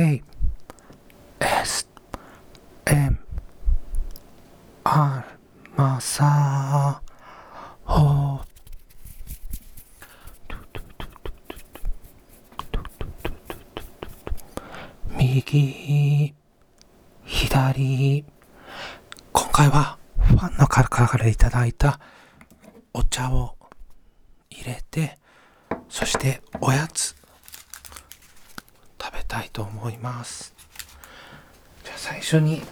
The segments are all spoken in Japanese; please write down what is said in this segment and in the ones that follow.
A S M R マサホ右左今回はファンの方からいただいたお茶を入れてそしておやつ。たいと思います。じゃあ最初に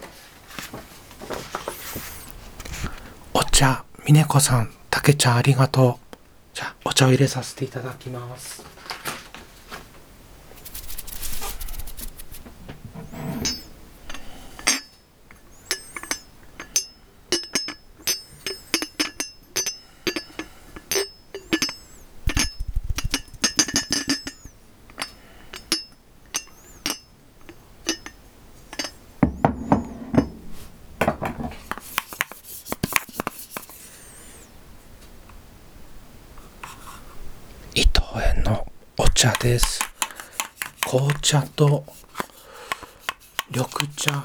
お茶峰子さんたけちゃんありがとう。じゃあお茶を入れさせていただきます伊藤園のお茶です。紅茶と緑茶。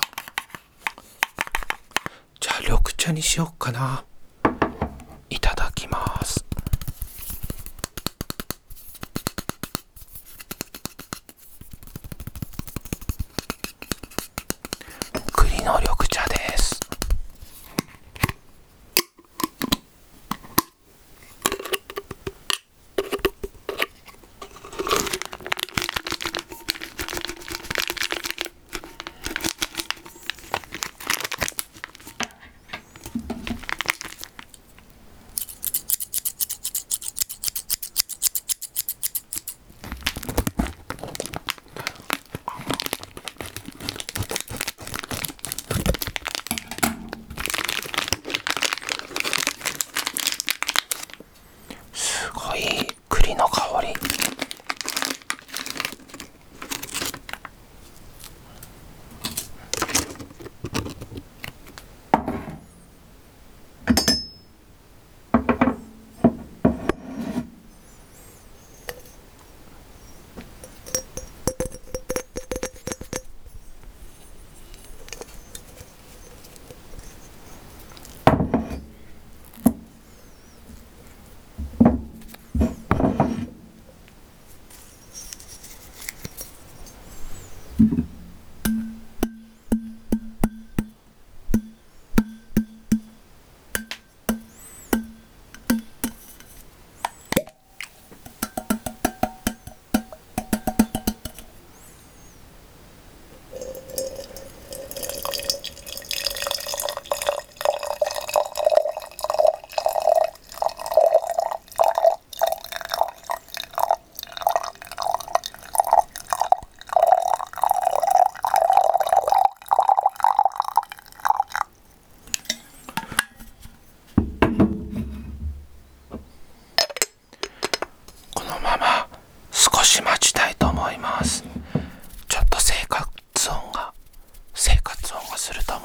じゃあ緑茶にしよっかな。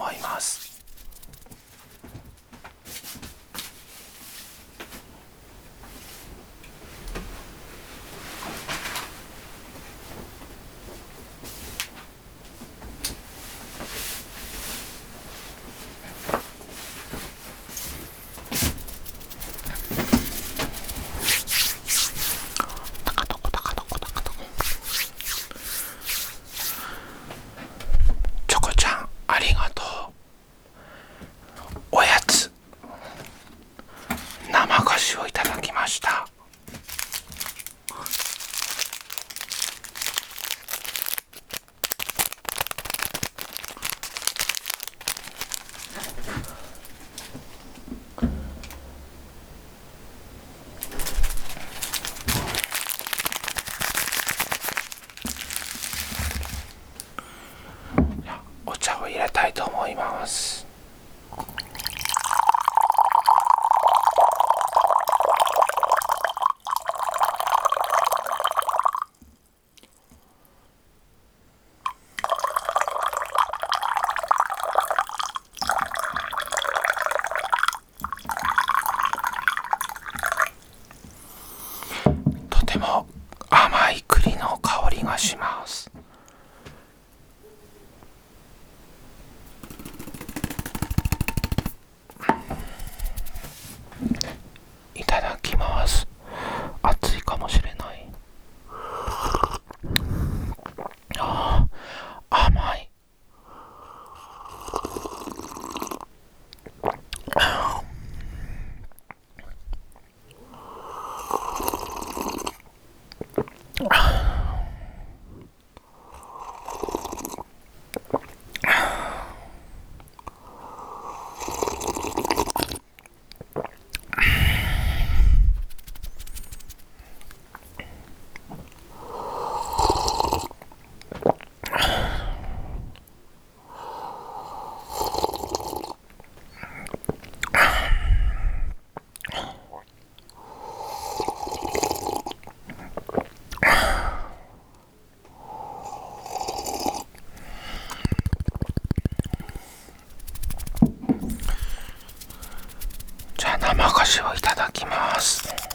思いますタカトコタカトコタカトコチョコちゃんありがとうおやつ生菓子をいただきましたお茶を入れたいと思います。じゃあ生菓子をいただきます。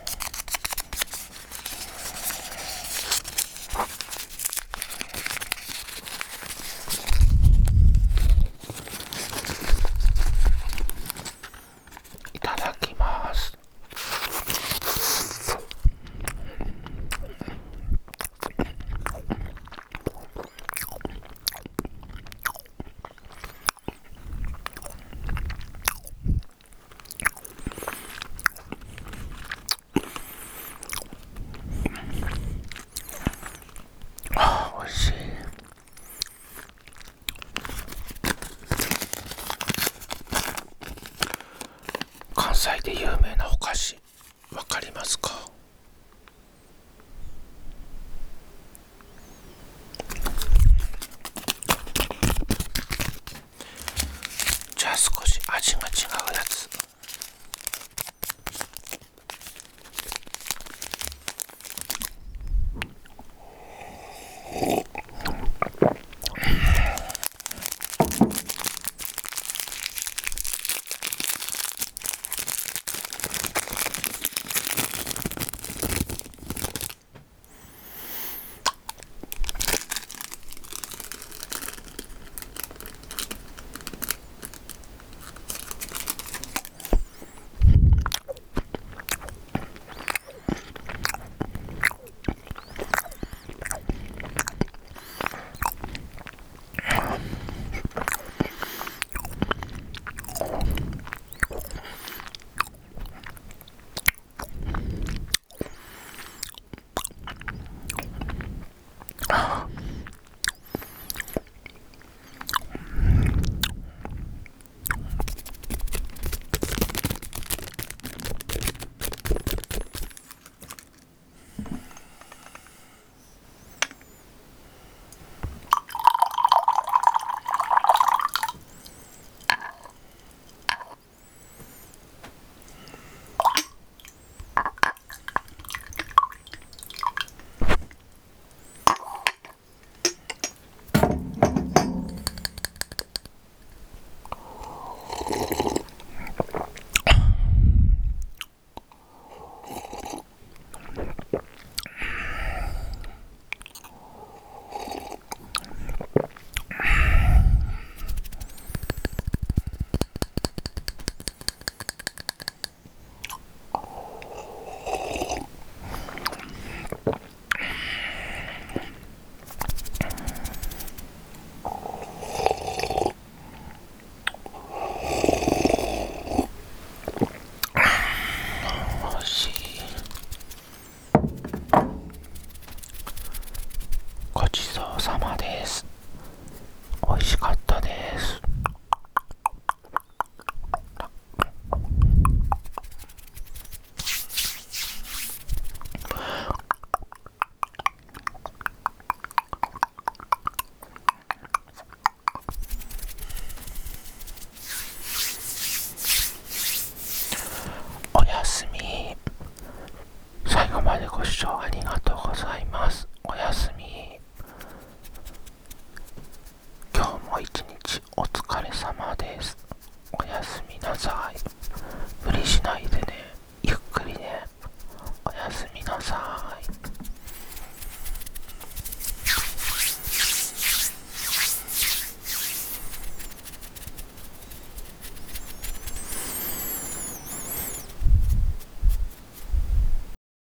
ごちそうさまです。美味しかったです。